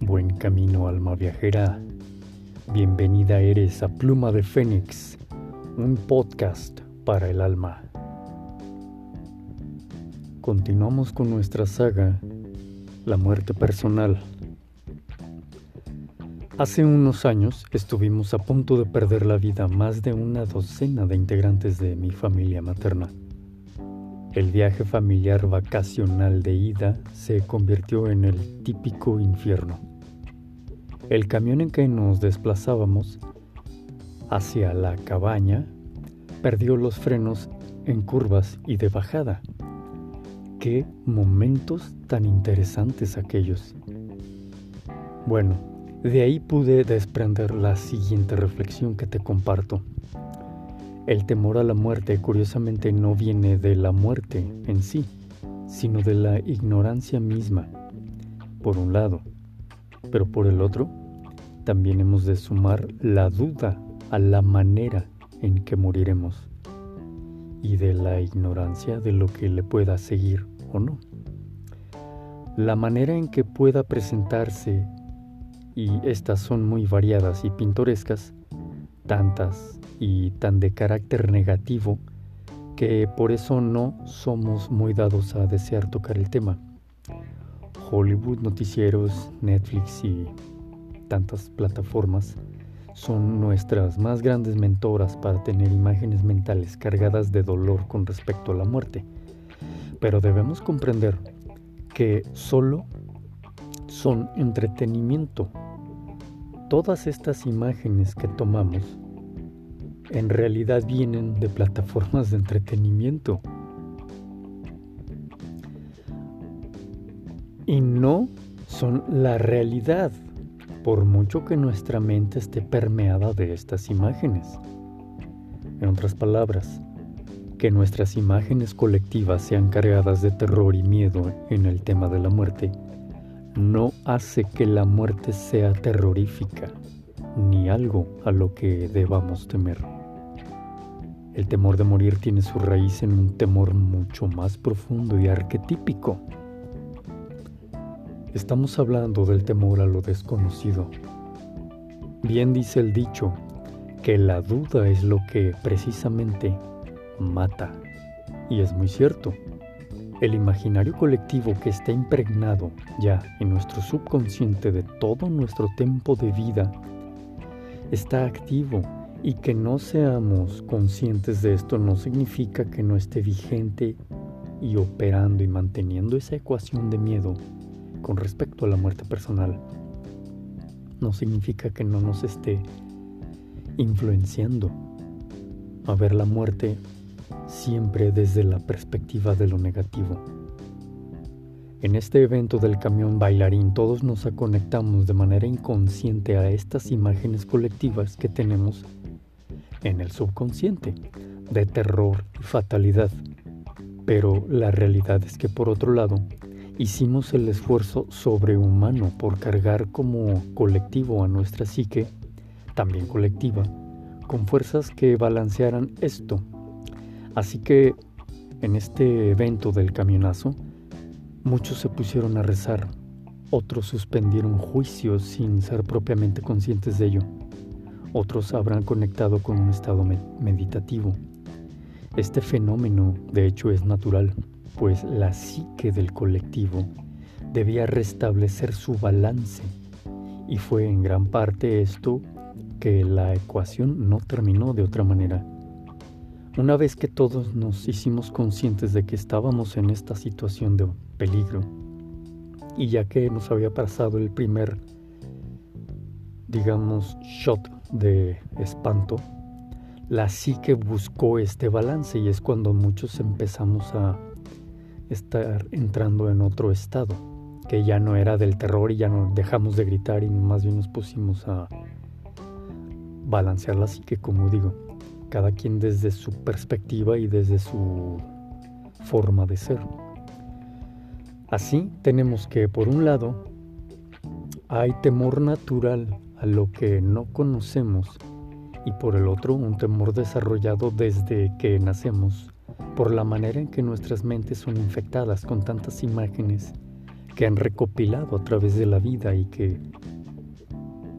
Buen camino, alma viajera. Bienvenida eres a Pluma de Fénix, un podcast para el alma. Continuamos con nuestra saga, La muerte personal. Hace unos años estuvimos a punto de perder la vida más de una docena de integrantes de mi familia materna. El viaje familiar vacacional de ida se convirtió en el típico infierno. El camión en que nos desplazábamos hacia la cabaña perdió los frenos en curvas y de bajada. Qué momentos tan interesantes aquellos. Bueno, de ahí pude desprender la siguiente reflexión que te comparto. El temor a la muerte curiosamente no viene de la muerte en sí, sino de la ignorancia misma, por un lado, pero por el otro, también hemos de sumar la duda a la manera en que moriremos y de la ignorancia de lo que le pueda seguir o no. La manera en que pueda presentarse y estas son muy variadas y pintorescas, tantas y tan de carácter negativo que por eso no somos muy dados a desear tocar el tema. Hollywood, noticieros, Netflix y tantas plataformas son nuestras más grandes mentoras para tener imágenes mentales cargadas de dolor con respecto a la muerte. Pero debemos comprender que solo son entretenimiento todas estas imágenes que tomamos en realidad vienen de plataformas de entretenimiento. Y no son la realidad, por mucho que nuestra mente esté permeada de estas imágenes. En otras palabras, que nuestras imágenes colectivas sean cargadas de terror y miedo en el tema de la muerte no hace que la muerte sea terrorífica, ni algo a lo que debamos temer. El temor de morir tiene su raíz en un temor mucho más profundo y arquetípico. Estamos hablando del temor a lo desconocido. Bien dice el dicho que la duda es lo que precisamente mata. Y es muy cierto. El imaginario colectivo que está impregnado ya en nuestro subconsciente de todo nuestro tiempo de vida está activo y que no seamos conscientes de esto no significa que no esté vigente y operando y manteniendo esa ecuación de miedo con respecto a la muerte personal. No significa que no nos esté influenciando a ver la muerte siempre desde la perspectiva de lo negativo. En este evento del camión bailarín todos nos conectamos de manera inconsciente a estas imágenes colectivas que tenemos en el subconsciente de terror y fatalidad. Pero la realidad es que por otro lado, hicimos el esfuerzo sobrehumano por cargar como colectivo a nuestra psique, también colectiva, con fuerzas que balancearan esto Así que en este evento del camionazo, muchos se pusieron a rezar, otros suspendieron juicios sin ser propiamente conscientes de ello, otros habrán conectado con un estado meditativo. Este fenómeno, de hecho, es natural, pues la psique del colectivo debía restablecer su balance, y fue en gran parte esto que la ecuación no terminó de otra manera. Una vez que todos nos hicimos conscientes de que estábamos en esta situación de peligro, y ya que nos había pasado el primer, digamos, shot de espanto, la psique buscó este balance y es cuando muchos empezamos a estar entrando en otro estado, que ya no era del terror y ya no dejamos de gritar y más bien nos pusimos a balancear la psique, como digo cada quien desde su perspectiva y desde su forma de ser. Así tenemos que, por un lado, hay temor natural a lo que no conocemos y por el otro un temor desarrollado desde que nacemos por la manera en que nuestras mentes son infectadas con tantas imágenes que han recopilado a través de la vida y que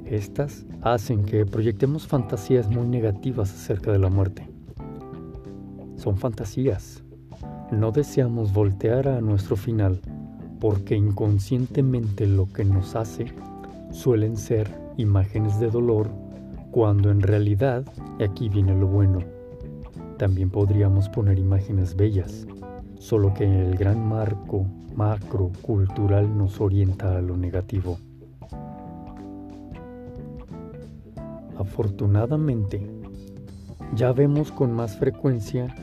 estas hacen que proyectemos fantasías muy negativas acerca de la muerte. Son fantasías. No deseamos voltear a nuestro final porque inconscientemente lo que nos hace suelen ser imágenes de dolor cuando en realidad, y aquí viene lo bueno, también podríamos poner imágenes bellas, solo que el gran marco macro cultural nos orienta a lo negativo. Afortunadamente, ya vemos con más frecuencia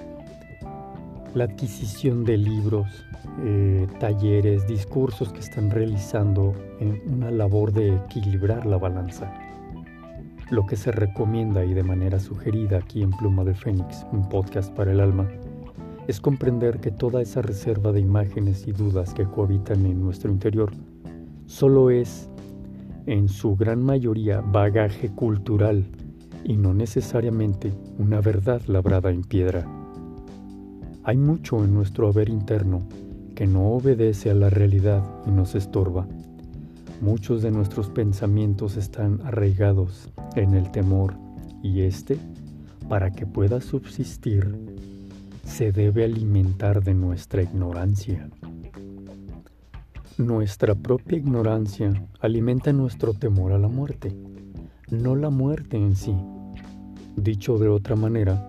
la adquisición de libros, eh, talleres, discursos que están realizando en una labor de equilibrar la balanza. Lo que se recomienda y de manera sugerida aquí en Pluma de Fénix, un podcast para el alma, es comprender que toda esa reserva de imágenes y dudas que cohabitan en nuestro interior solo es, en su gran mayoría, bagaje cultural y no necesariamente una verdad labrada en piedra. Hay mucho en nuestro haber interno que no obedece a la realidad y nos estorba. Muchos de nuestros pensamientos están arraigados en el temor y este, para que pueda subsistir, se debe alimentar de nuestra ignorancia. Nuestra propia ignorancia alimenta nuestro temor a la muerte, no la muerte en sí. Dicho de otra manera,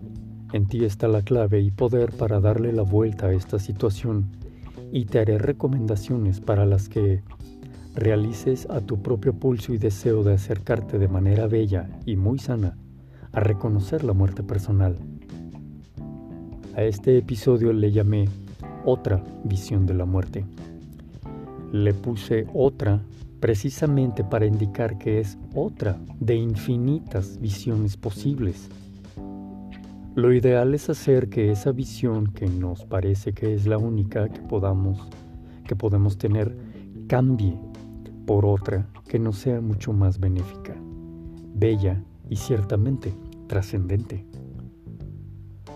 en ti está la clave y poder para darle la vuelta a esta situación y te haré recomendaciones para las que realices a tu propio pulso y deseo de acercarte de manera bella y muy sana a reconocer la muerte personal. A este episodio le llamé otra visión de la muerte. Le puse otra precisamente para indicar que es otra de infinitas visiones posibles lo ideal es hacer que esa visión que nos parece que es la única que podamos que podemos tener cambie por otra que nos sea mucho más benéfica, bella y ciertamente trascendente.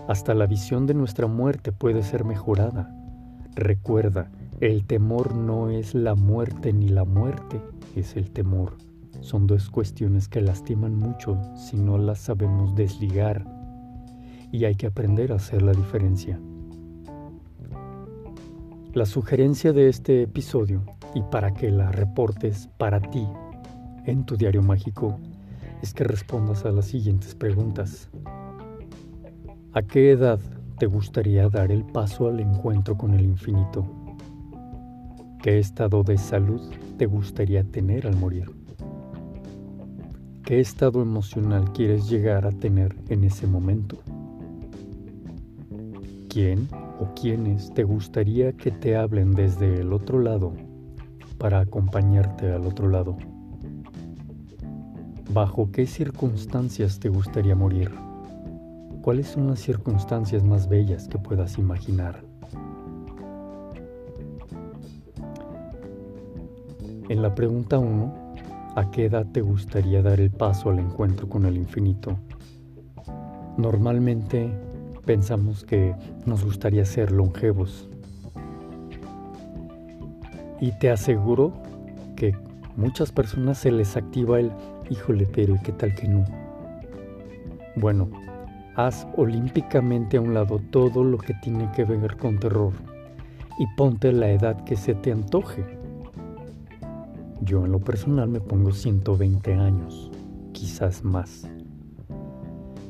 Hasta la visión de nuestra muerte puede ser mejorada. Recuerda, el temor no es la muerte ni la muerte es el temor. Son dos cuestiones que lastiman mucho si no las sabemos desligar y hay que aprender a hacer la diferencia. La sugerencia de este episodio y para que la reportes para ti en tu diario mágico es que respondas a las siguientes preguntas. ¿A qué edad te gustaría dar el paso al encuentro con el infinito? ¿Qué estado de salud te gustaría tener al morir? ¿Qué estado emocional quieres llegar a tener en ese momento? ¿Quién o quiénes te gustaría que te hablen desde el otro lado para acompañarte al otro lado? ¿Bajo qué circunstancias te gustaría morir? ¿Cuáles son las circunstancias más bellas que puedas imaginar? En la pregunta 1, ¿a qué edad te gustaría dar el paso al encuentro con el infinito? Normalmente pensamos que nos gustaría ser longevos. Y te aseguro que muchas personas se les activa el híjole, pero ¿y qué tal que no? Bueno, haz olímpicamente a un lado todo lo que tiene que ver con terror y ponte la edad que se te antoje. Yo en lo personal me pongo 120 años, quizás más.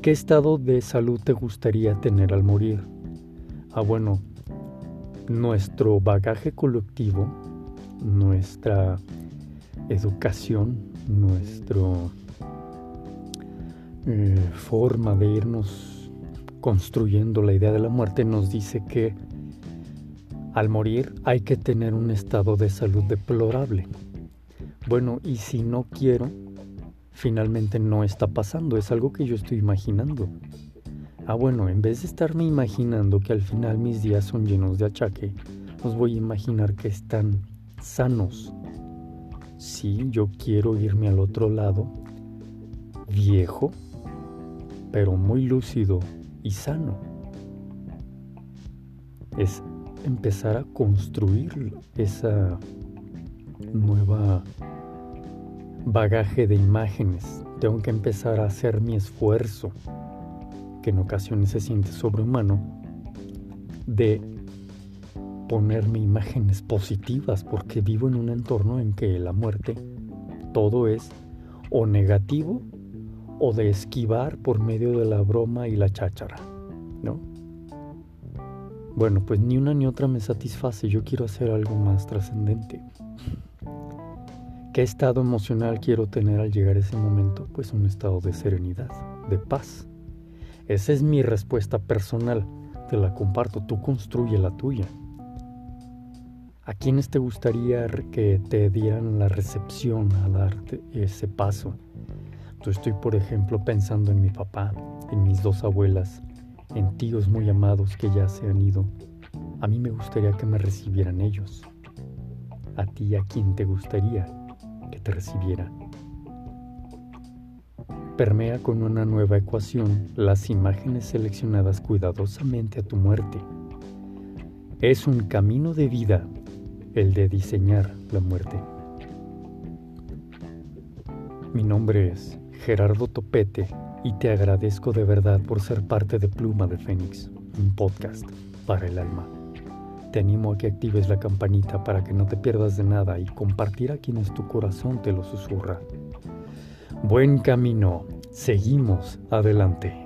¿Qué estado de salud te gustaría tener al morir? Ah, bueno, nuestro bagaje colectivo, nuestra educación, nuestra eh, forma de irnos construyendo la idea de la muerte nos dice que al morir hay que tener un estado de salud deplorable. Bueno, y si no quiero, finalmente no está pasando, es algo que yo estoy imaginando. Ah, bueno, en vez de estarme imaginando que al final mis días son llenos de achaque, os voy a imaginar que están sanos. Sí, yo quiero irme al otro lado, viejo, pero muy lúcido y sano. Es empezar a construir esa nueva bagaje de imágenes. Tengo que empezar a hacer mi esfuerzo, que en ocasiones se siente sobrehumano, de ponerme imágenes positivas, porque vivo en un entorno en que la muerte, todo es o negativo o de esquivar por medio de la broma y la cháchara, ¿no? Bueno, pues ni una ni otra me satisface, yo quiero hacer algo más trascendente. ¿Qué estado emocional quiero tener al llegar ese momento? Pues un estado de serenidad, de paz. Esa es mi respuesta personal, te la comparto, tú construye la tuya. ¿A quiénes te gustaría que te dieran la recepción a darte ese paso? Yo estoy, por ejemplo, pensando en mi papá, en mis dos abuelas, en tíos muy amados que ya se han ido. A mí me gustaría que me recibieran ellos. ¿A ti a quién te gustaría te recibiera. Permea con una nueva ecuación las imágenes seleccionadas cuidadosamente a tu muerte. Es un camino de vida el de diseñar la muerte. Mi nombre es Gerardo Topete y te agradezco de verdad por ser parte de Pluma de Fénix, un podcast para el alma. Te animo a que actives la campanita para que no te pierdas de nada y compartir a quienes tu corazón te lo susurra. Buen camino, seguimos adelante.